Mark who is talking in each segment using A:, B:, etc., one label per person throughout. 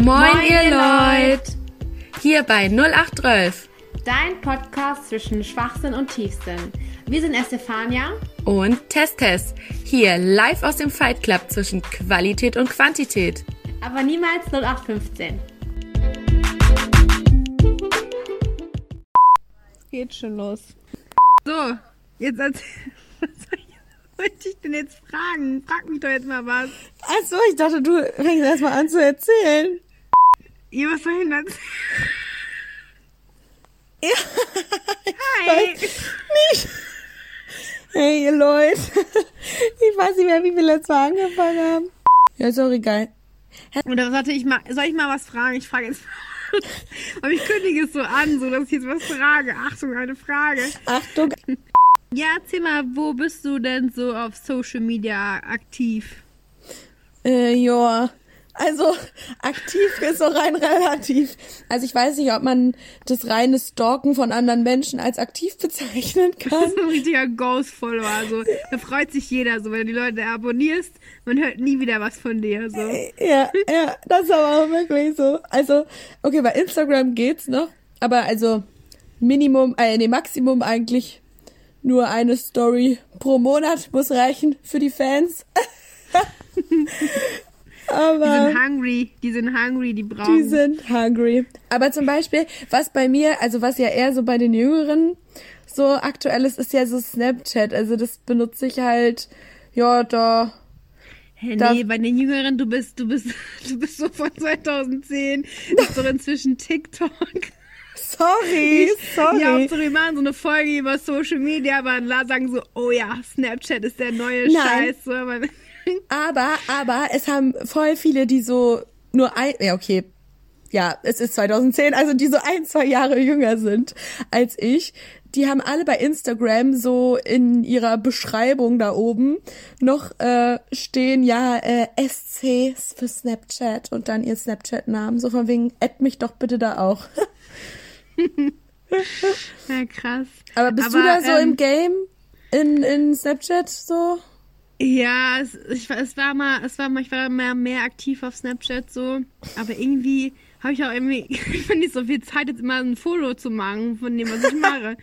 A: Moin, Moin ihr Leute! Hier bei 0812.
B: Dein Podcast zwischen Schwachsinn und Tiefsinn. Wir sind Estefania
A: und Testes. Hier live aus dem Fight Club zwischen Qualität und Quantität.
B: Aber niemals 0815.
C: Geht schon los. So, jetzt erzähl. Was soll ich denn jetzt fragen? Frag mich doch jetzt mal was.
D: Ach so, ich dachte, du fängst erstmal an zu erzählen.
C: Ja, was soll denn?
D: Ja. Hi. Nicht. Hey, ihr Leute. Ich weiß nicht mehr, wie wir letztes Mal angefangen haben. Ja, ist auch egal.
C: Oder warte, ich mal, soll ich mal was fragen? Ich frage jetzt mal. Aber ich kündige es so an, so dass ich jetzt was frage. Achtung, eine Frage.
D: Achtung.
C: Ja, erzähl mal, wo bist du denn so auf Social Media aktiv?
D: Äh, ja. Also aktiv ist so rein relativ. Also ich weiß nicht, ob man das reine Stalken von anderen Menschen als aktiv bezeichnen kann. Das
C: ist ein richtiger Ghost-Follower. So. Da freut sich jeder so, wenn du die Leute abonnierst. Man hört nie wieder was von dir. So.
D: Ja, ja, das ist aber auch wirklich so. Also, okay, bei Instagram geht's noch. Aber also Minimum, äh, nee, Maximum eigentlich nur eine Story pro Monat muss reichen für die Fans.
C: Aber die sind hungry, die sind hungry, die brauchen.
D: Die sind hungry. Aber zum Beispiel, was bei mir, also was ja eher so bei den Jüngeren so aktuell ist, ist ja so Snapchat. Also das benutze ich halt, ja, da.
C: Hey, nee, bei den Jüngeren, du bist, du bist, du bist so von 2010, ist doch inzwischen TikTok.
D: Sorry, sorry.
C: Ja, Hauptsache wir machen so eine Folge über Social Media, aber sagen so, oh ja, Snapchat ist der neue Nein. Scheiß. So,
D: aber, aber es haben voll viele, die so nur ein, ja okay, ja, es ist 2010, also die so ein, zwei Jahre jünger sind als ich, die haben alle bei Instagram so in ihrer Beschreibung da oben noch äh, stehen, ja, äh, SC für Snapchat und dann ihr Snapchat-Namen, so von wegen, add mich doch bitte da auch.
C: ja, krass.
D: Aber bist Aber, du da so ähm, im Game? In, in Snapchat so?
C: Ja, es, ich, es war mal, es war mal, ich war mehr, mehr aktiv auf Snapchat so, aber irgendwie habe ich auch irgendwie, ich finde nicht so viel Zeit, jetzt immer ein Foto zu machen von dem, was ich mache.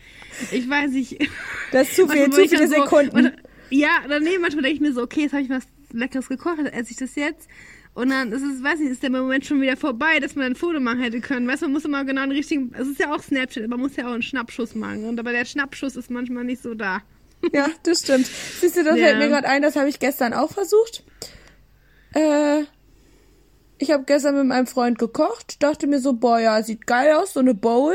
C: ich weiß nicht.
D: Das ist zu viel, zu viele Sekunden.
C: So, ja, dann nee, manchmal denke ich mir so, okay, jetzt habe ich was Leckeres gekocht, dann esse ich das jetzt. Und dann ist es, weiß nicht, ist der Moment schon wieder vorbei, dass man ein Foto machen hätte können. Weißt du, man muss immer genau einen richtigen, es ist ja auch Snapchat, man muss ja auch einen Schnappschuss machen. Und aber der Schnappschuss ist manchmal nicht so da.
D: Ja, das stimmt. Siehst du, das ja. fällt mir gerade ein, das habe ich gestern auch versucht. Äh, ich habe gestern mit meinem Freund gekocht, dachte mir so, boah, ja, sieht geil aus, so eine Bowl.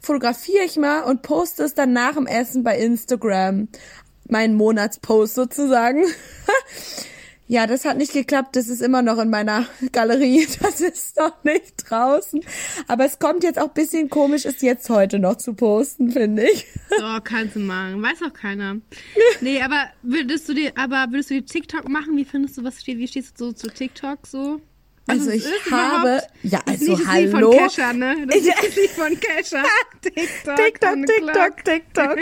D: Fotografiere ich mal und poste es dann nach dem Essen bei Instagram. Mein Monatspost sozusagen. Ja, das hat nicht geklappt. Das ist immer noch in meiner Galerie. Das ist noch nicht draußen. Aber es kommt jetzt auch bisschen komisch, es jetzt heute noch zu posten, finde ich.
C: So, kannst du machen. Weiß auch keiner. Nee, aber würdest du dir, aber würdest du dir TikTok machen? Wie findest du, was steht, wie stehst du so zu TikTok so?
D: Also ich habe, ja, also
C: nicht
D: hallo.
C: Das von Kesha, ne? Das ist nicht von Kesha. TikTok,
D: TikTok, TikTok, TikTok.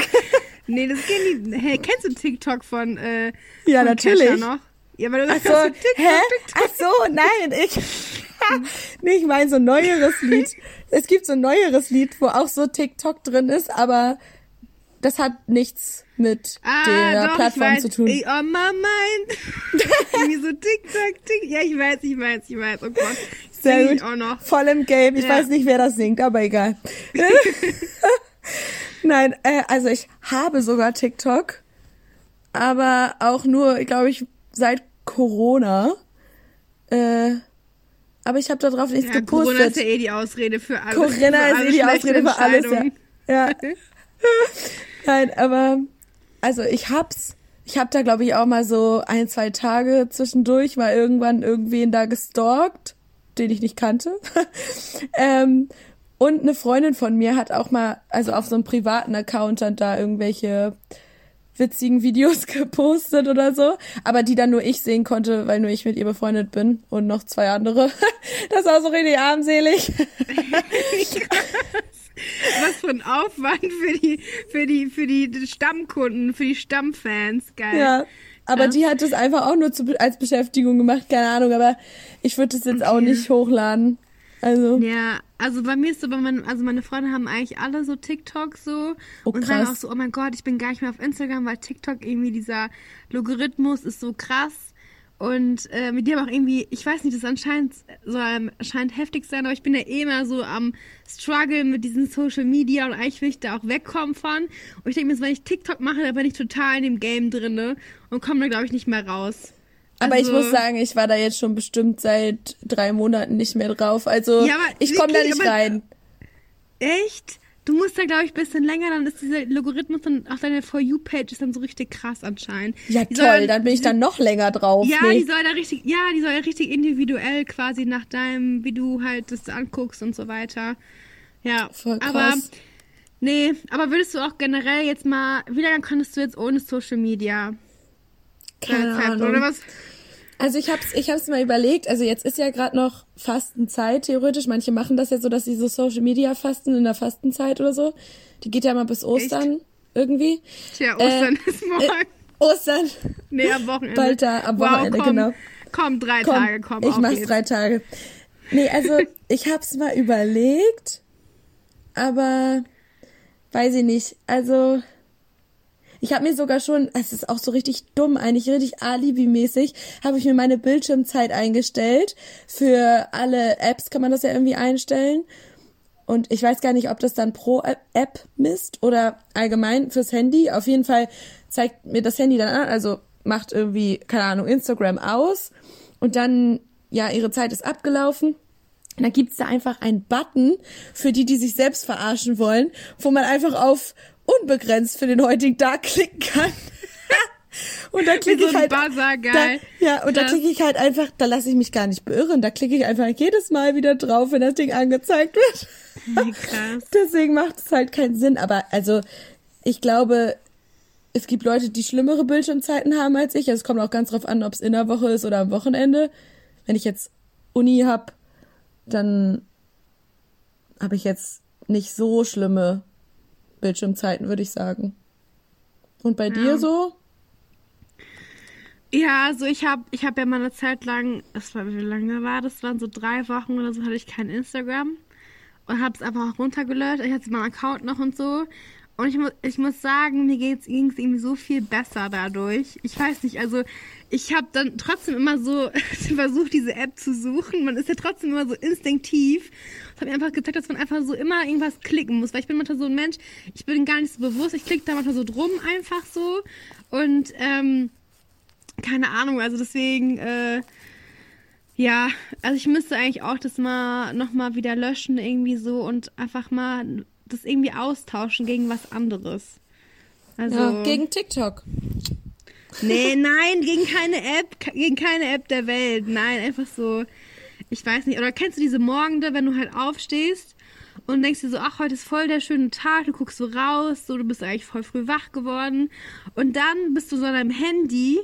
C: nee, das geht nicht. Hey, kennst du TikTok von, äh,
D: ja,
C: von
D: natürlich.
C: Kesha noch? Ja, weil du
D: Ach so, TikTok, hä? TikTok. Ach so, nein, ich, nee, ich meine so ein neueres Lied. Es gibt so ein neueres Lied, wo auch so TikTok drin ist, aber das hat nichts mit ah, der
C: doch,
D: Plattform zu tun.
C: Ey, oh, my mind. Wie so TikTok, TikTok. Ja, ich weiß, ich weiß, ich weiß. Oh Gott.
D: Sehr gut. auch noch. Voll im Game. Ich ja. weiß nicht, wer das singt, aber egal. Nein, äh, also ich habe sogar TikTok, aber auch nur, glaube ich, seit Corona. Äh, aber ich habe da drauf nichts ja, gepostet.
C: Corona ist ja eh die Ausrede für alles.
D: Corona ist eh die Ausrede für alles. Ja. ja. Nein, aber also ich hab's. Ich hab da glaube ich auch mal so ein, zwei Tage zwischendurch mal irgendwann irgendwen da gestalkt, den ich nicht kannte. ähm, und eine Freundin von mir hat auch mal, also auf so einem privaten Account dann da irgendwelche witzigen Videos gepostet oder so, aber die dann nur ich sehen konnte, weil nur ich mit ihr befreundet bin und noch zwei andere. Das war so richtig armselig.
C: Was für ein Aufwand für die, für die, für die Stammkunden, für die Stammfans, geil.
D: Ja. Aber ja. die hat das einfach auch nur zu, als Beschäftigung gemacht, keine Ahnung, aber ich würde das jetzt okay. auch nicht hochladen. Also.
C: Ja, also bei mir ist so, bei meinen, also meine Freunde haben eigentlich alle so TikTok so
D: Oh,
C: und sagen
D: krass.
C: auch so, oh mein Gott, ich bin gar nicht mehr auf Instagram, weil TikTok irgendwie dieser Logarithmus ist so krass. Und äh, mit dem auch irgendwie, ich weiß nicht, das anscheinend soll anscheinend heftig sein, aber ich bin ja eh immer so am Struggle mit diesen Social Media und eigentlich will ich da auch wegkommen von. Und ich denke mir, so, wenn ich TikTok mache, dann bin ich total in dem Game drinne und komme da, glaube ich, nicht mehr raus.
D: Aber ich
C: Also-
D: muss sagen, ich war da jetzt schon bestimmt seit drei Monaten nicht mehr drauf. Also
C: Ja, aber
D: ich komme da nicht
C: aber-
D: rein.
C: Echt? Du musst da, glaube ich, ein bisschen länger, dann ist dieser Logarithmus dann auch deine For You-Page ist dann so richtig krass anscheinend.
D: Ja,
C: Die soll
D: toll, dann bin ich dann noch länger drauf.
C: Ja,
D: nee.
C: die soll da richtig, ja, die soll ja richtig individuell quasi nach deinem, wie du halt das anguckst und so weiter. Ja,
D: Voll
C: aber
D: krass.
C: nee, aber würdest du auch generell jetzt mal, wie lange konntest du jetzt ohne Social Media?
D: Keine
C: Zeit,
D: Ahnung.
C: Oder was?
D: Also ich hab's, ich hab's mal überlegt. Also jetzt ist ja gerade noch Fastenzeit theoretisch. Manche machen das ja so, dass sie so Social Media fasten in der Fastenzeit oder so. Die geht ja mal bis Ostern irgendwie.
C: Tja, Ostern ist morgen.
D: Äh, Ostern.
C: nee, am Wochenende.
D: Bald da, am
C: wow,
D: Wochenende,
C: komm,
D: genau.
C: Komm, drei
D: Komm,
C: Tage, komm.
D: ich mach's
C: geht's.
D: drei Tage. Nee, also ich hab's mal überlegt, aber weiß ich nicht. Also ich habe mir sogar schon, es ist auch so richtig dumm, eigentlich richtig Alibi-mäßig, habe ich mir meine Bildschirmzeit eingestellt. Für alle Apps kann man das ja irgendwie einstellen. Und ich weiß gar nicht, ob das dann pro App misst oder allgemein fürs Handy. Auf jeden Fall zeigt mir das Handy dann an, also macht irgendwie, keine Ahnung, Instagram aus und dann, ja, ihre Zeit ist abgelaufen. Und dann gibt's da einfach einen Button für die, die sich selbst verarschen wollen, wo man einfach auf unbegrenzt für den heutigen Tag klicken kann. und da klicke
C: so
D: ich halt.
C: Buzzer, geil.
D: Da, ja, und da
C: Krass.
D: klicke ich halt einfach, da lasse ich mich gar nicht beirren. Da klicke ich einfach jedes Mal wieder drauf, wenn das Ding angezeigt wird.
C: Krass.
D: Deswegen macht es halt keinen Sinn. Aber also, ich glaube, es gibt Leute, die schlimmere Bildschirmzeiten haben als ich. Also es kommt auch ganz drauf an, ob es in der Woche ist oder am Wochenende. Wenn ich jetzt Uni hab, dann habe ich jetzt nicht so schlimme Bildschirmzeiten, würde ich sagen. Und bei dir so?
C: Ja, also ich habe ich hab ja mal eine Zeit lang, das war, wie lange war das? waren so drei Wochen oder so, hatte ich kein Instagram und habe es einfach auch runtergelöscht. Ich hatte meinen Account noch und so. Und ich, mu ich muss sagen, mir ging es irgendwie so viel besser dadurch. Ich weiß nicht, also ich habe dann trotzdem immer so versucht, diese App zu suchen. Man ist ja trotzdem immer so instinktiv. Das hat mir einfach gezeigt, dass man einfach so immer irgendwas klicken muss. Weil ich bin manchmal so ein Mensch, ich bin gar nicht so bewusst. Ich klicke da manchmal so drum einfach so. Und ähm, keine Ahnung, also deswegen, äh, ja, also ich müsste eigentlich auch das mal nochmal wieder löschen irgendwie so und einfach mal das irgendwie austauschen gegen was anderes. Also,
D: Ja, gegen TikTok.
C: Nee, nein, gegen keine App, gegen keine App der Welt. Nein, einfach so, ich weiß nicht. Oder kennst du diese Morgende, wenn du halt aufstehst und denkst dir so, ach, heute ist voll der schöne Tag, du guckst so raus, so, du bist eigentlich voll früh wach geworden und dann bist du so an deinem Handy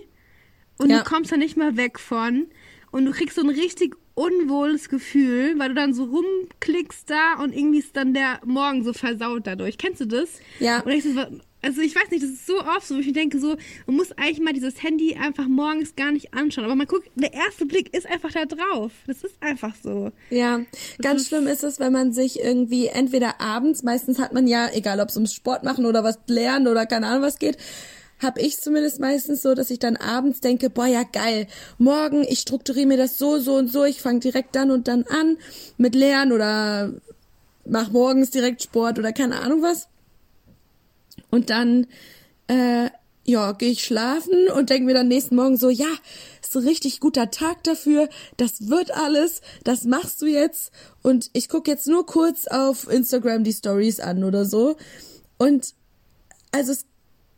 C: und
D: Ja.
C: du kommst da nicht mehr weg von und du kriegst so ein richtig unwohles Gefühl, weil du dann so rumklickst da und irgendwie ist dann der Morgen so versaut dadurch. Kennst du das?
D: Ja.
C: Und ich so, also ich weiß nicht, das ist so oft so, wo ich mir denke so, man muss eigentlich mal dieses Handy einfach morgens gar nicht anschauen, aber man guckt, der erste Blick ist einfach da drauf. Das ist einfach so.
D: Ja, ganz
C: ist-
D: schlimm ist es, wenn man sich irgendwie entweder abends, meistens hat man ja, egal ob es ums Sport machen oder was lernen oder keine Ahnung was geht, hab ich zumindest meistens so, dass ich dann abends denke, boah ja geil, morgen, ich strukturiere mir das so, so und so, ich fange direkt dann und dann an mit Lernen oder mach morgens direkt Sport oder keine Ahnung was. Und dann, äh, ja, gehe ich schlafen und denke mir dann nächsten Morgen so, ja, ist ein richtig guter Tag dafür, das wird alles, das machst du jetzt. Und ich gucke jetzt nur kurz auf Instagram die Stories an oder so. Und also es,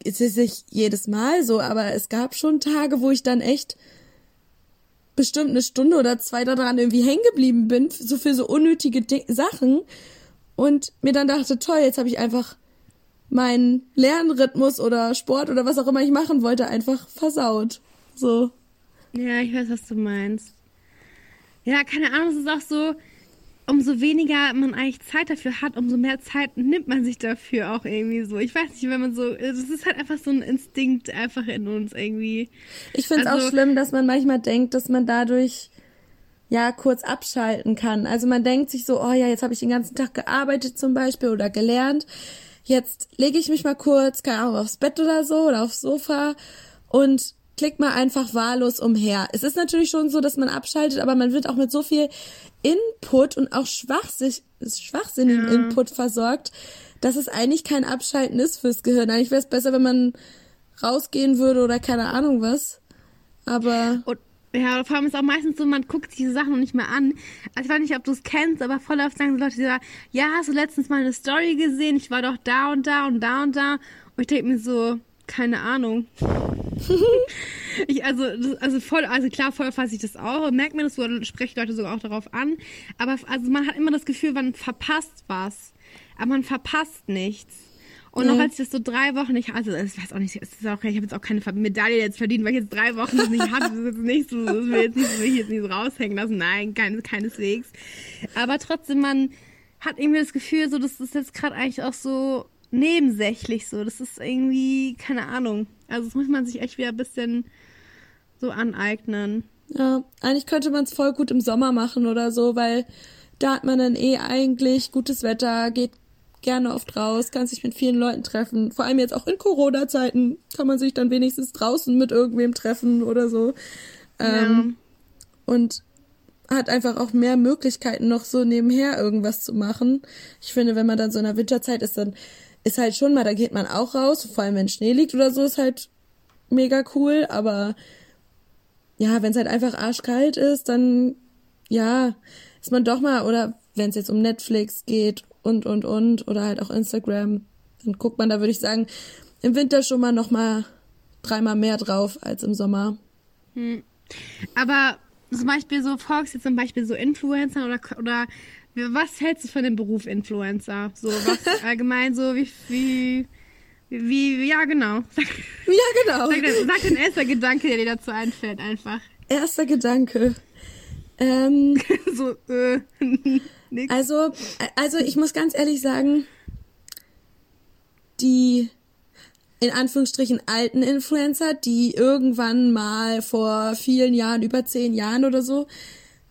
D: es ist nicht jedes Mal so, aber es gab schon Tage, wo ich dann echt bestimmt eine Stunde oder zwei daran irgendwie hängen geblieben bin, so für so unnötige Di Sachen. Und mir dann dachte, toll, jetzt habe ich einfach meinen Lernrhythmus oder Sport oder was auch immer ich machen wollte, einfach versaut. So.
C: Ja, ich weiß, was du meinst. Ja, keine Ahnung, es ist auch so, umso weniger man eigentlich Zeit dafür hat, umso mehr Zeit nimmt man sich dafür auch irgendwie so. Ich weiß nicht, wenn man so, das ist halt einfach so ein Instinkt einfach in uns irgendwie.
D: Ich finde es
C: Also-
D: auch schlimm, dass man manchmal denkt, dass man dadurch ja kurz abschalten kann. Also man denkt sich so, oh ja, jetzt habe ich den ganzen Tag gearbeitet zum Beispiel oder gelernt. Jetzt lege ich mich mal kurz, keine Ahnung, aufs Bett oder so oder aufs Sofa und klick mal einfach wahllos umher. Es ist natürlich schon so, dass man abschaltet, aber man wird auch mit so viel Input und auch schwachsinn, schwachsinnigen ja. Input versorgt, dass es eigentlich kein Abschalten ist fürs Gehirn. Eigentlich wäre es besser, wenn man rausgehen würde oder keine Ahnung was. Aber.
C: Und ja, vor allem ist auch meistens so, man guckt sich diese Sachen noch nicht mehr an. Also ich weiß nicht, ob du es kennst, aber voll oft sagen so Leute, die sagen, ja, hast du letztens mal eine Story gesehen? Ich war doch da und da und da und da. Und ich denke mir so, keine Ahnung. ich, also, also voll, also klar, voll fasse ich das auch. Merkt mir das so, spreche Leute sogar auch darauf an. Aber also man hat immer das Gefühl, man verpasst was. Aber man verpasst nichts. Und mhm. noch als ich das so drei Wochen nicht hatte, also ich weiß auch nicht, es ist auch, ich habe jetzt auch keine Medaille jetzt verdient, weil ich jetzt drei Wochen das nicht hatte. Das ist jetzt nicht so, das will jetzt nicht, will ich jetzt nicht so raushängen lassen. Nein, kein, keineswegs. Aber trotzdem, man hat irgendwie das Gefühl, so, das ist jetzt gerade eigentlich auch so nebensächlich so. Das ist irgendwie, keine Ahnung. Also das muss man sich echt wieder ein bisschen so aneignen.
D: Ja, eigentlich könnte man es voll gut im Sommer machen oder so, weil da hat man dann eh eigentlich gutes Wetter, geht gerne oft raus, kann sich mit vielen Leuten treffen. Vor allem jetzt auch in Corona-Zeiten kann man sich dann wenigstens draußen mit irgendwem treffen oder so. Ähm, ja. Und hat einfach auch mehr Möglichkeiten, noch so nebenher irgendwas zu machen. Ich finde, wenn man dann so in der Winterzeit ist, dann ist halt schon mal, da geht man auch raus, vor allem wenn Schnee liegt oder so, ist halt mega cool, aber ja, wenn es halt einfach arschkalt ist, dann ja, ist man doch mal, oder wenn es jetzt um Netflix geht und, und, und, oder halt auch Instagram, dann guckt man da, würde ich sagen, im Winter schon mal noch mal dreimal mehr drauf als im Sommer.
C: Hm. Aber zum Beispiel so, folgst jetzt zum Beispiel so Influencer oder, oder was hältst du von dem Beruf Influencer? So, was allgemein so, wie, wie, wie, ja, genau.
D: ja, genau.
C: Sag, sag den erster Gedanke, der dir dazu einfällt, einfach.
D: Erster Gedanke. Ähm,
C: so, äh,
D: nix. Also, also ich muss ganz ehrlich sagen, die in Anführungsstrichen alten Influencer, die irgendwann mal vor vielen Jahren, über zehn Jahren oder so,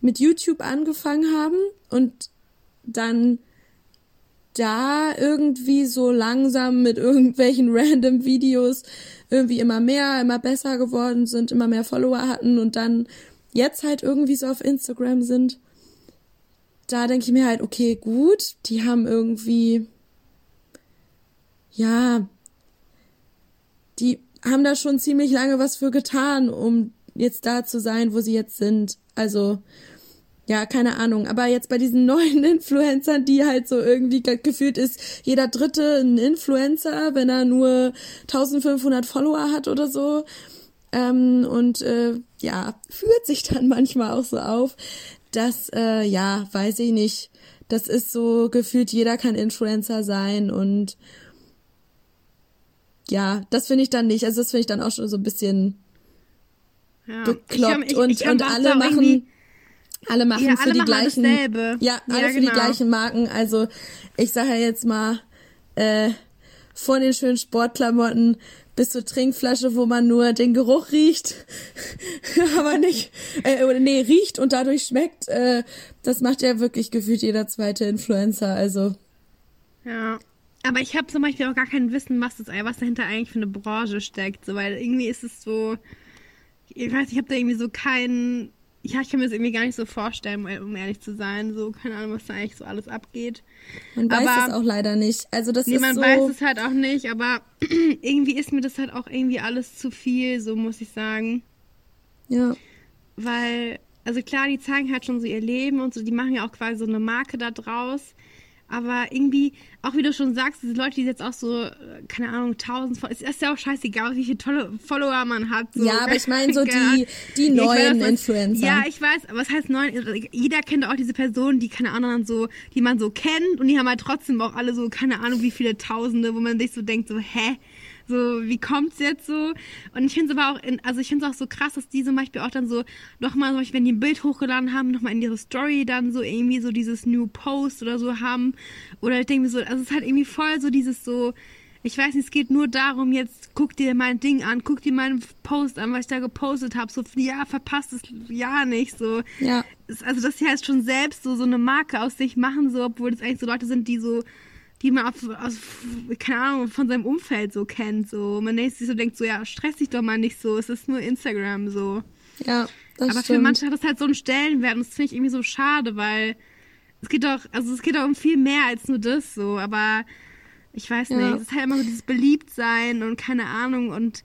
D: mit YouTube angefangen haben und dann da irgendwie so langsam mit irgendwelchen random Videos irgendwie immer mehr, immer besser geworden sind, immer mehr Follower hatten und dann jetzt halt irgendwie so auf Instagram sind, da denke ich mir halt, okay, gut, die haben irgendwie, ja, die haben da schon ziemlich lange was für getan, um jetzt da zu sein, wo sie jetzt sind. Also, ja, keine Ahnung. Aber jetzt bei diesen neuen Influencern, die halt so irgendwie gefühlt ist, jeder dritte ein Influencer, wenn er nur 1500 Follower hat oder so. Ähm, und äh, ja, führt sich dann manchmal auch so auf, dass, äh, ja, weiß ich nicht, das ist so gefühlt, jeder kann Influencer sein und ja, das finde ich dann nicht. Also das finde ich dann auch schon so ein bisschen ja. bekloppt hab, ich, und, ich und alle machen alle machen ja, für alle die gleichen dasselbe. ja alle ja, für genau. die gleichen Marken also ich sage ja jetzt mal äh, von den schönen Sportklamotten bis zur Trinkflasche, wo man nur den Geruch riecht, aber nicht, äh, oder nee, riecht und dadurch schmeckt. Äh, das macht ja wirklich gefühlt jeder zweite Influencer, also.
C: Ja. Aber ich habe zum Beispiel auch gar kein Wissen, was das, was dahinter eigentlich für eine Branche steckt, so, weil irgendwie ist es so, ich weiß, ich habe da irgendwie so keinen ja, ich kann mir das irgendwie gar nicht so vorstellen, um ehrlich zu sein. So, keine Ahnung, was da eigentlich so alles abgeht.
D: Man weiß aber, es auch leider nicht. Also das
C: nee,
D: ist
C: man
D: so
C: weiß es halt auch nicht, aber irgendwie ist mir das halt auch irgendwie alles zu viel, so muss ich sagen.
D: Ja.
C: Weil, also klar, die zeigen halt schon so ihr Leben und so, die machen ja auch quasi so eine Marke da draus. Aber irgendwie, auch wie du schon sagst, diese Leute, die jetzt auch so, äh, keine Ahnung, tausend, es ist ja auch scheißegal, wie viele tolle Follower man hat. So.
D: Ja, aber ich meine so die, die neuen
C: weiß,
D: Influencer.
C: Ja, ich weiß, was heißt neun? Jeder kennt auch diese Personen, die, keine Ahnung, so, die man so kennt und die haben halt trotzdem auch alle so, keine Ahnung, wie viele Tausende, wo man sich so denkt, so, hä? So, wie kommt's jetzt so? Und ich finde es aber auch, in, also ich finde es auch so krass, dass die zum Beispiel auch dann so nochmal, zum Beispiel, wenn die ein Bild hochgeladen haben, nochmal in ihre Story dann so irgendwie so dieses New Post oder so haben. Oder ich denke mir so, also es ist halt irgendwie voll so dieses so, ich weiß nicht, es geht nur darum, jetzt guck dir mein Ding an, guck dir meinen Post an, was ich da gepostet habe. So, ja, verpasst es ja nicht. So.
D: Ja.
C: Also, dass sie halt schon selbst so, so eine Marke aus sich machen, so, obwohl das eigentlich so Leute sind, die so, die man auf, aus, keine Ahnung, von seinem Umfeld so kennt. So. Man denkt sich so, denkt so, ja, stress dich doch mal nicht so, es ist nur Instagram so.
D: Ja, das
C: Aber
D: stimmt.
C: für manche hat das halt so einen Stellenwert und das finde ich irgendwie so schade, weil es geht doch, also es geht doch um viel mehr als nur das so, aber ich weiß
D: Ja.
C: nicht, es ist halt immer so dieses Beliebtsein und keine Ahnung und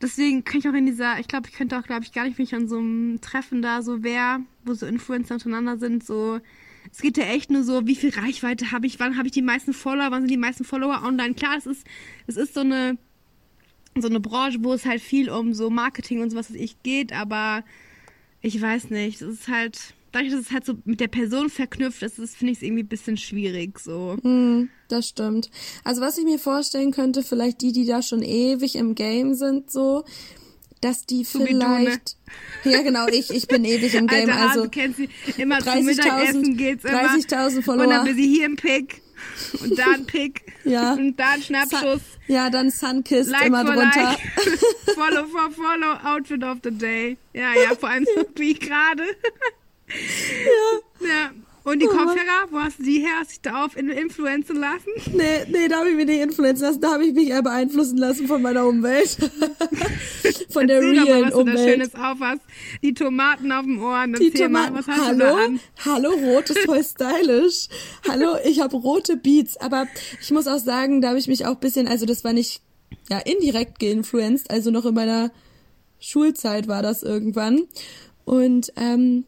C: deswegen kann ich auch in dieser, ich glaube, ich könnte auch, glaube ich, gar nicht, wenn ich an so einem Treffen da so wäre, wo so Influencer untereinander sind, so, es geht ja echt nur so, wie viel Reichweite habe ich, wann habe ich die meisten Follower, wann sind die meisten Follower online. Klar, es ist, es ist so eine, so eine Branche, wo es halt viel um so Marketing und sowas was ich geht, aber ich weiß nicht, es ist halt, dadurch, dass es halt so mit der Person verknüpft ist, finde ich es irgendwie ein bisschen schwierig, so.
D: Hm, das stimmt. Also was ich mir vorstellen könnte, vielleicht die, die da schon ewig im Game sind, so, dass die
C: So du, ne?
D: vielleicht. Ja, genau, ich, ich bin ewig im Game.
C: Alter
D: also
C: kennt sie, immer zum
D: 30.000
C: Mittagessen geht's immer.
D: 30.000
C: Und
D: Follower.
C: dann will sie hier ein Pick und da ein Pick
D: Ja.
C: und da ein Schnappschuss.
D: ja, dann Sunkist
C: Like
D: immer
C: for
D: drunter.
C: like. follow for follow, Outfit of the day. Ja, ja, vor allem so wie gerade. ja. Ja. Und die
D: Oh.
C: Kopfhörer, wo hast du die her? Hast du dich da auf in- influenzen lassen?
D: Nee, nee, da habe ich mich nicht influenzen lassen, da habe ich mich eher beeinflussen lassen von meiner Umwelt. von der
C: Erzähl doch mal,
D: realen
C: was du da
D: Umwelt.
C: Schönes auf hast. Die Tomaten auf dem Ohren.
D: Die
C: mal,
D: Tomaten.
C: was hast du da
D: Hallo? Hallo, rot ist voll stylisch. Hallo, ich habe rote Beats. Aber ich muss auch sagen, da habe ich mich auch bisschen, also das war nicht ja indirekt geinfluenced, also noch in meiner Schulzeit war das irgendwann. Und ähm,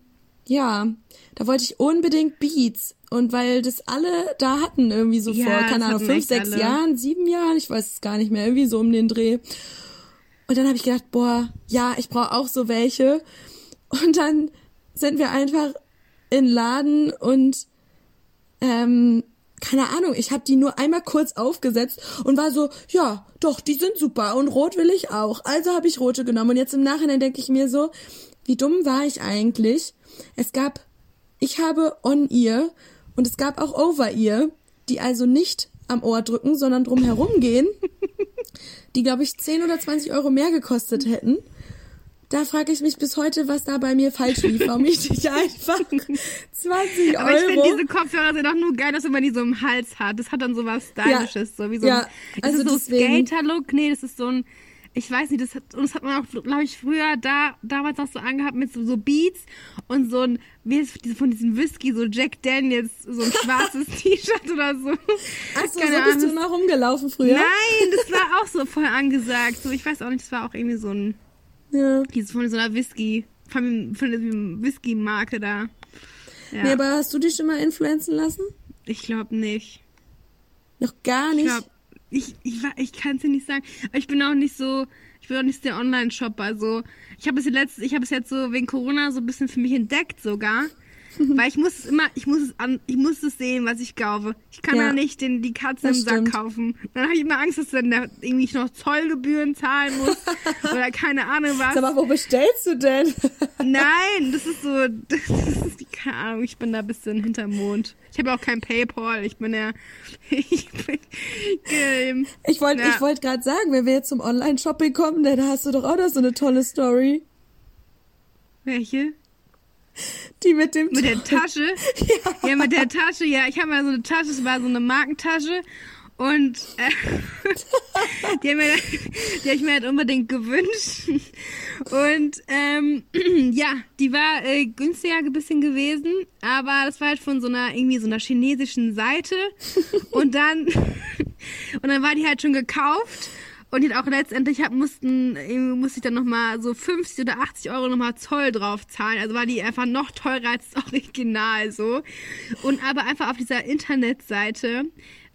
D: ja, da wollte ich unbedingt Beats. Und weil das alle da hatten, irgendwie so
C: Ja,
D: vor, keine Ahnung, fünf, sechs
C: alle.
D: Jahren, sieben Jahren, ich weiß es gar nicht mehr, irgendwie so um den Dreh. Und dann habe ich gedacht, boah, ja, ich brauche auch so welche. Und dann sind wir einfach in den Laden und ähm, keine Ahnung, ich habe die nur einmal kurz aufgesetzt und war so, ja, doch, die sind super und rot will ich auch. Also habe ich rote genommen und jetzt im Nachhinein denke ich mir so, wie dumm war ich eigentlich? Es gab, ich habe On-Ear und es gab auch Over-Ear, die also nicht am Ohr drücken, sondern drumherum gehen, die glaube ich 10 oder 20 Euro mehr gekostet hätten. Da frage ich mich bis heute, was da bei mir falsch lief, warum ich nicht einfach 20
C: Aber ich finde,
D: Euro.
C: diese Kopfhörer sind auch nur geil, dass man die so im Hals hat. Das hat dann so was Stylisches, so wie so
D: Ja,
C: ein,
D: also
C: so Skater-Look? Nee, das ist so ein, ich weiß nicht, das hat, das hat man auch, glaube ich, früher da, damals auch so angehabt mit so, so Beats und so ein, wie ist diese- von diesem Whisky, so Jack Daniels, so ein schwarzes T-Shirt oder so.
D: Achso, so bist du immer rumgelaufen früher?
C: Nein, das war auch so voll angesagt. So, ich weiß auch nicht, das war auch irgendwie so ein,
D: Ja.
C: dieses von so einer Whisky, von, von der Whisky-Marke da. Ja,
D: Nee, aber hast du dich schon mal influenzen lassen?
C: ich glaube nicht.
D: Noch gar nicht.
C: Ich glaub, ich, ich, ich kann es dir nicht sagen. Ich bin auch nicht so, ich bin auch nicht der Online-Shopper. So, ich habe es jetzt, ich habe es jetzt so wegen Corona so ein bisschen für mich entdeckt sogar. Weil ich muss es immer, ich muss es an, ich muss es sehen, was ich kaufe. Ich kann
D: Ja.
C: ja nicht den, die Katze im Sack
D: stimmt.
C: kaufen. Dann habe ich immer Angst, dass dann da irgendwie noch Zollgebühren zahlen muss. oder keine Ahnung was.
D: Mal, wo bestellst du denn?
C: Nein, das ist so, das ist, keine Ahnung, ich bin da ein bisschen hinterm Mond. Ich habe auch kein Paypal, ich bin ja, ich bin, ähm,
D: Ich wollte
C: Ja.
D: ich wollte gerade sagen, wenn wir jetzt zum Online-Shopping kommen, dann hast du doch auch noch so eine tolle Story.
C: welche?
D: Die mit dem
C: Mit der Tasche? Ja. mit der Tasche, ja. Ich habe mal so eine Tasche, es war so eine Markentasche. Und äh, die, haben mir, die habe ich mir halt unbedingt gewünscht. Und ähm, ja, die war äh, günstiger ein bisschen gewesen, aber das war halt von so einer irgendwie so einer chinesischen Seite. Und dann und dann war die halt schon gekauft. Und hat auch letztendlich hab, mussten, musste ich dann nochmal so 50 oder 80 Euro nochmal Zoll drauf zahlen. Also war die einfach noch teurer als das Original so. Und aber einfach auf dieser Internetseite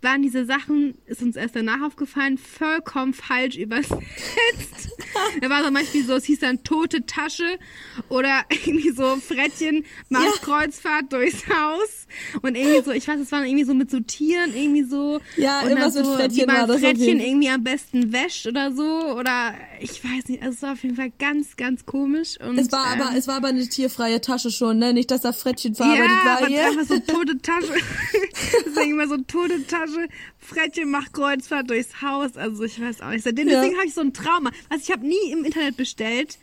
C: waren diese Sachen, ist uns erst danach aufgefallen, vollkommen falsch übersetzt. da war zum Beispiel so, es hieß dann tote Tasche oder irgendwie so Frettchen macht Kreuzfahrt durchs Haus. Und irgendwie so, ich weiß, es waren irgendwie so mit so Tieren, irgendwie so.
D: Ja,
C: und
D: irgendwas
C: dann
D: mit
C: so,
D: Frettchen
C: wie man
D: war
C: Frettchen irgendwie am besten wäscht oder so. Oder ich weiß nicht, also es war auf jeden Fall ganz, ganz komisch. Und,
D: Es war
C: ähm,
D: aber es war aber eine tierfreie Tasche schon, ne? Nicht, dass da Frettchen verarbeitet
C: ja,
D: war
C: aber
D: hier.
C: einfach so tote Tasche. Deswegen immer so tote Tasche. Tasche, Frettchen macht Kreuzfahrt durchs Haus. Also ich weiß auch nicht. Seitdem
D: Ja.
C: deswegen habe ich so ein Trauma. Also ich habe nie im Internet bestellt,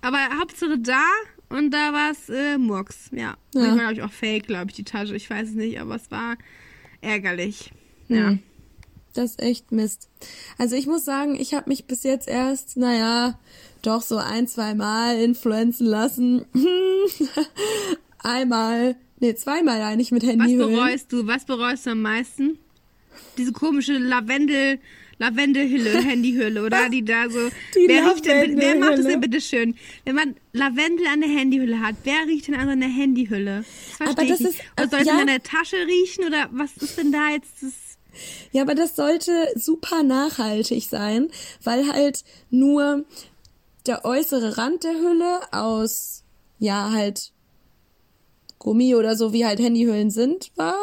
C: aber Hauptsache da und da war es äh, Murks. Ja.
D: Ja.
C: Ich war, glaube ich, auch fake, glaube ich, die Tasche. Ich weiß es nicht, aber es war ärgerlich. Ja.
D: Hm. Das ist echt Mist. Also ich muss sagen, ich habe mich bis jetzt erst, naja, doch so ein, zwei Mal influenzen lassen. Einmal, nee, zweimal eigentlich mit
C: Was
D: Handyhüllen.
C: bereust du? Was bereust du am meisten? Diese komische Lavendel, Lavendelhülle, Handyhülle, oder? Die da so.
D: Die
C: wer, riecht denn, wer macht das denn bitte schön? Wenn man Lavendel an der Handyhülle hat, wer riecht denn an seiner Handyhülle? Das
D: Aber
C: verstehe
D: das
C: ich nicht.
D: ist-
C: Oder soll es
D: ja.
C: in deiner Tasche riechen oder was ist denn da jetzt das?
D: Ja, aber das sollte super nachhaltig sein, weil halt nur der äußere Rand der Hülle aus, ja, halt Gummi oder so, wie halt Handyhüllen sind, war.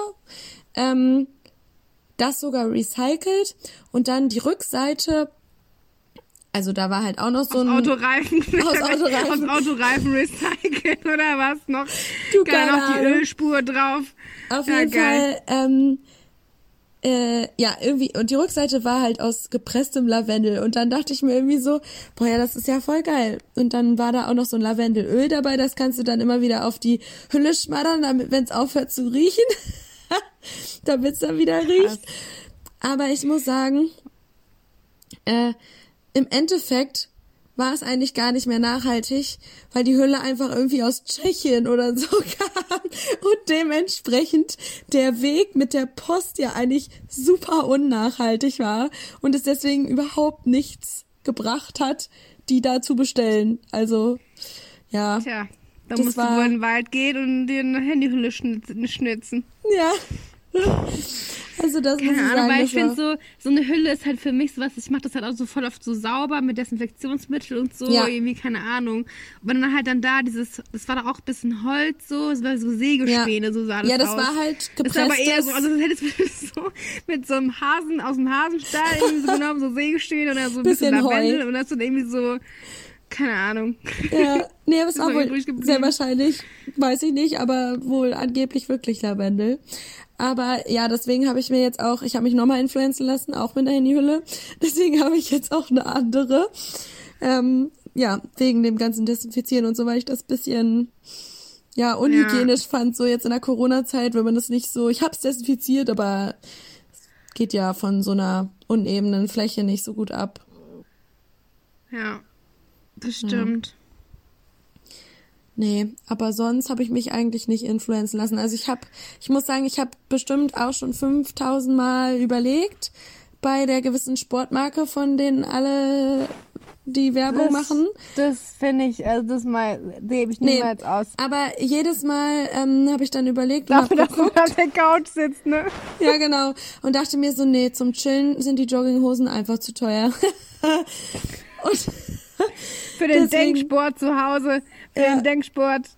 D: Ähm, das sogar recycelt und dann die Rückseite, also da war halt auch noch so ein...
C: Autoreifen.
D: Aus Autoreifen.
C: Aus Autoreifen recyceln oder was noch?
D: Du,
C: Geil, noch die. Ölspur drauf.
D: Auf
C: Ja,
D: jeden
C: geil.
D: Fall, ähm, äh, ja, irgendwie, und die Rückseite war halt aus gepresstem Lavendel. Und dann dachte ich mir irgendwie so, boah, ja, das ist ja voll geil. Und dann war da auch noch so ein Lavendelöl dabei, das kannst du dann immer wieder auf die Hülle schmattern, damit, wenn es aufhört zu riechen, damit es dann wieder riecht. Aber ich muss sagen, äh, im Endeffekt war es eigentlich gar nicht mehr nachhaltig, weil die Hülle einfach irgendwie aus Tschechien oder so kam und dementsprechend der Weg mit der Post ja eigentlich super unnachhaltig war und es deswegen überhaupt nichts gebracht hat, die da zu bestellen. Also, ja.
C: Tja, da
D: Das
C: musst
D: war-
C: du wohl in den Wald gehen und dir eine Handyhülle schnitzen.
D: Ja. Also das muss ich
C: Keine Ahnung,
D: sagen.
C: weil
D: das
C: ich finde
D: war-
C: so, so eine Hülle ist halt für mich sowas, ich mache das halt auch so voll oft so sauber mit Desinfektionsmittel und so,
D: Ja.
C: irgendwie, keine Ahnung. Aber dann halt dann da dieses, das war da auch ein bisschen Holz so, es war so Sägespäne, so sah das
D: Ja, das
C: aus.
D: war halt
C: Ist aber eher so, also das hättest du so mit so einem Hasen aus dem Hasenstall irgendwie so genommen, so Sägespäne oder so ein bisschen,
D: Bisschen Heu.
C: Lavendel und das dann irgendwie so, keine Ahnung.
D: Ja, nee, aber es
C: Ist
D: war wohl sehr wahrscheinlich, weiß ich nicht, aber wohl angeblich wirklich Lavendel. Aber ja, deswegen habe ich mir jetzt auch, ich habe mich nochmal influenzen lassen, auch mit der Handyhülle. Deswegen habe ich jetzt auch eine andere. Ähm, ja, wegen dem ganzen Desinfizieren und so, weil ich das bisschen ja unhygienisch fand, so jetzt in der Corona-Zeit, wenn man das nicht so, ich hab's desinfiziert, aber es geht ja von so einer unebenen Fläche nicht so gut ab.
C: Ja, das stimmt.
D: Nee, aber sonst habe ich mich eigentlich nicht influenzen lassen. Also ich habe, ich muss sagen, ich habe bestimmt auch schon 5000 Mal überlegt bei der gewissen Sportmarke, von denen alle die Werbung machen.
C: Das finde ich, also das mal, gebe ich
D: Nee,
C: niemals aus.
D: aber jedes Mal ähm, habe ich dann überlegt und
C: Dafür,
D: hab
C: dass du auf der Couch sitzt, ne?
D: Ja, genau. Und dachte mir so, nee, zum Chillen sind die Jogginghosen einfach zu teuer. und
C: Für den
D: Deswegen-
C: Denksport zu Hause, für
D: Ja.
C: den Denksport.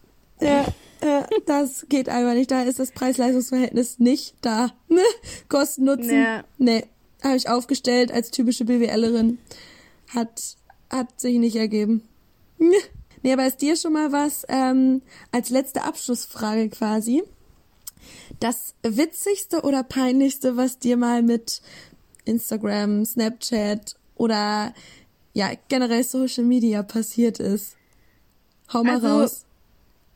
D: Ja, äh, das geht einfach nicht. Da ist das Preis-Leistungs-Verhältnis nicht da. Ne? Kosten Nutzen.
C: Ja.
D: Nee, habe ich aufgestellt als typische BWLerin. Hat, hat sich nicht ergeben. Nee, aber ist dir schon mal was, ähm, als letzte Abschlussfrage quasi, das witzigste oder peinlichste, was dir mal mit Instagram, Snapchat oder ja, generell Social Media passiert ist? Hau mal
C: Also,
D: raus.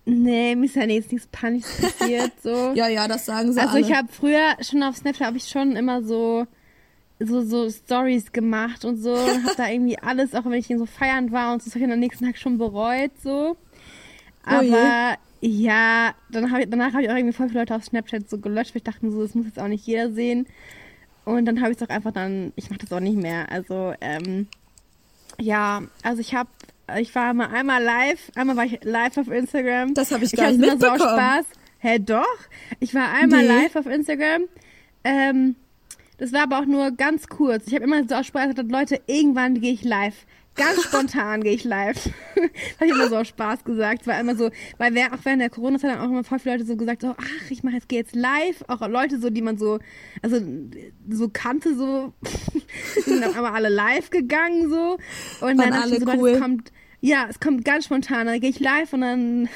C: Nee, mir ist ja nichts, nichts Panisches passiert, so.
D: Ja, ja, das sagen sie
C: also
D: alle.
C: ich habe früher schon auf Snapchat habe ich schon immer so so so Stories gemacht und so und habe da irgendwie alles, auch wenn ich so feiern war und so, das hab ich am nächsten Tag schon bereut so.
D: Oh.
C: Aber ja, dann hab ich, danach habe ich auch irgendwie voll viele Leute auf Snapchat so gelöscht, weil ich dachte so, das muss jetzt auch nicht jeder sehen. Und dann habe ich es auch einfach dann, ich mache das auch nicht mehr. Also ähm, ja, also ich habe, ich war mal einmal live, einmal war ich live auf Instagram.
D: Das hab ich
C: ich
D: gar nicht
C: hab's immer so
D: mitbekommen.
C: Spaß. Hä, doch? Ich war einmal
D: Nee.
C: live auf Instagram. Ähm, das war aber auch nur ganz kurz. Ich habe immer so Spaß gesagt, Leute, irgendwann gehe ich live. Ganz spontan gehe ich live. habe ich immer so aus Spaß gesagt. Es war immer so, weil wer, auch während der Corona-Zeit haben auch immer voll viele Leute so gesagt, so, ach, ich mache jetzt, gehe jetzt live. Auch Leute so, die man so, also so kannte, so, die sind dann aber alle live gegangen, so. Und
D: Waren
C: dann
D: alle
C: so, Leute,
D: cool.
C: es kommt, ja, es kommt ganz spontan. Dann gehe ich live und dann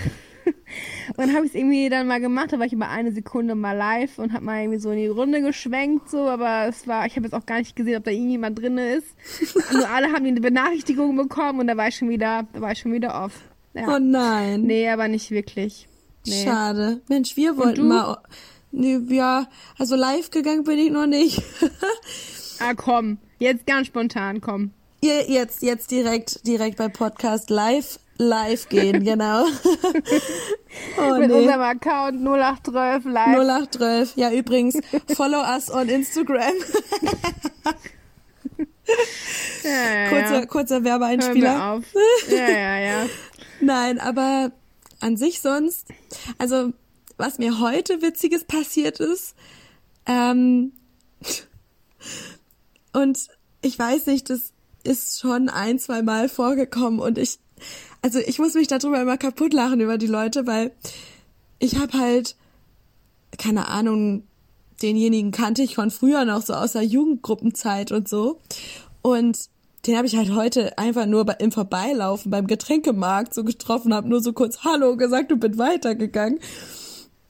C: und dann habe ich es irgendwie dann mal gemacht, da war ich über eine Sekunde mal live und habe mal irgendwie so in die Runde geschwenkt, so, aber es war, ich habe jetzt auch gar nicht gesehen, ob da irgendjemand drin ist. Also alle haben eine Benachrichtigung bekommen und da war ich schon wieder, da war ich schon wieder off. Ja.
D: Oh nein.
C: Nee, aber nicht wirklich. Nee.
D: Schade. Mensch, wir wollten mal. Nee, ja, also live gegangen bin ich noch nicht.
C: ah, komm. Jetzt ganz spontan, komm.
D: Jetzt, jetzt direkt, direkt bei Podcast live, live gehen, genau.
C: oh, Mit nee. unserem Account 0812 live.
D: 0812. Ja, übrigens, follow us on Instagram.
C: ja, ja,
D: kurzer,
C: ja.
D: kurzer Werbeeinspieler.
C: Auf. Ja, ja, ja.
D: Nein, aber an sich sonst, also was mir heute Witziges passiert ist, ähm, und ich weiß nicht, das ist schon ein, zwei Mal vorgekommen und ich, also ich muss mich darüber immer kaputt lachen über die Leute, weil ich habe halt, keine Ahnung, denjenigen kannte ich von früher noch so aus der Jugendgruppenzeit und so. Und den habe ich halt heute einfach nur im Vorbeilaufen beim Getränkemarkt so getroffen, habe nur so kurz Hallo gesagt und bin weitergegangen.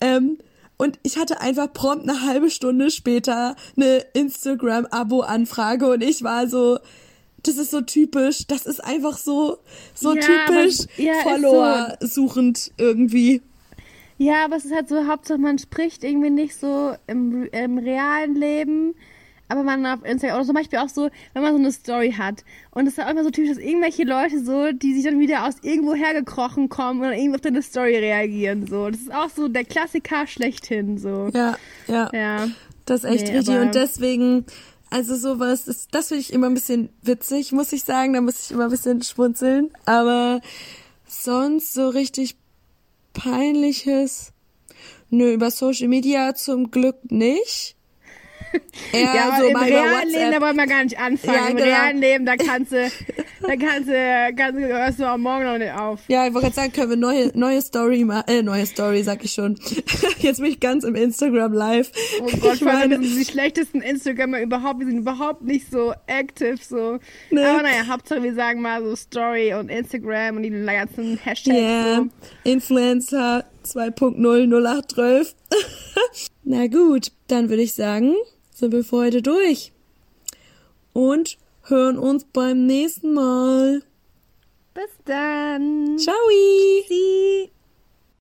D: Ähm, und ich hatte einfach prompt eine halbe Stunde später eine Instagram-Abo-Anfrage und ich war so, das ist so typisch, das ist einfach so, so
C: Ja,
D: typisch
C: aber- ja,
D: Follower suchend irgendwie.
C: Ja, aber es ist halt so, Hauptsache man spricht irgendwie nicht so im, im realen Leben, aber man auf Instagram, oder zum Beispiel auch so, wenn man so eine Story hat. Und es ist auch immer so typisch, dass irgendwelche Leute so, die sich dann wieder aus irgendwo hergekrochen kommen und dann irgendwie auf deine Story reagieren, so. Das ist auch so der Klassiker schlechthin, so.
D: Ja, ja.
C: Ja.
D: Das ist echt
C: Nee,
D: richtig. Und deswegen, also sowas, das, das finde ich immer ein bisschen witzig, muss ich sagen. Da muss ich immer ein bisschen schmunzeln. Aber sonst so richtig peinliches. Nö, über Social Media zum Glück nicht. Eher
C: Ja,
D: so
C: im realen Leben, da wollen wir gar nicht anfangen.
D: Ja,
C: Im
D: genau.
C: realen Leben, da kannst du, da kannst du, kannst du, hörst du auch morgen noch nicht auf.
D: Ja, ich wollte gerade sagen, können wir neue, neue Story machen, äh, neue Story, sag ich schon. Jetzt bin ich ganz im Instagram live.
C: Oh Gott,
D: ich meine,
C: sind die schlechtesten Instagramer überhaupt. Wir sind überhaupt nicht so active, so.
D: Nee.
C: Aber naja, Hauptsache wir sagen mal so Story und Instagram und die ganzen Hashtags.
D: Ja,
C: So.
D: Influencer 2.0 0812. Na gut, dann würde ich sagen, sind wir für heute durch. Und hören uns beim nächsten Mal.
C: Bis dann.
D: Ciao!
C: Tschüssi.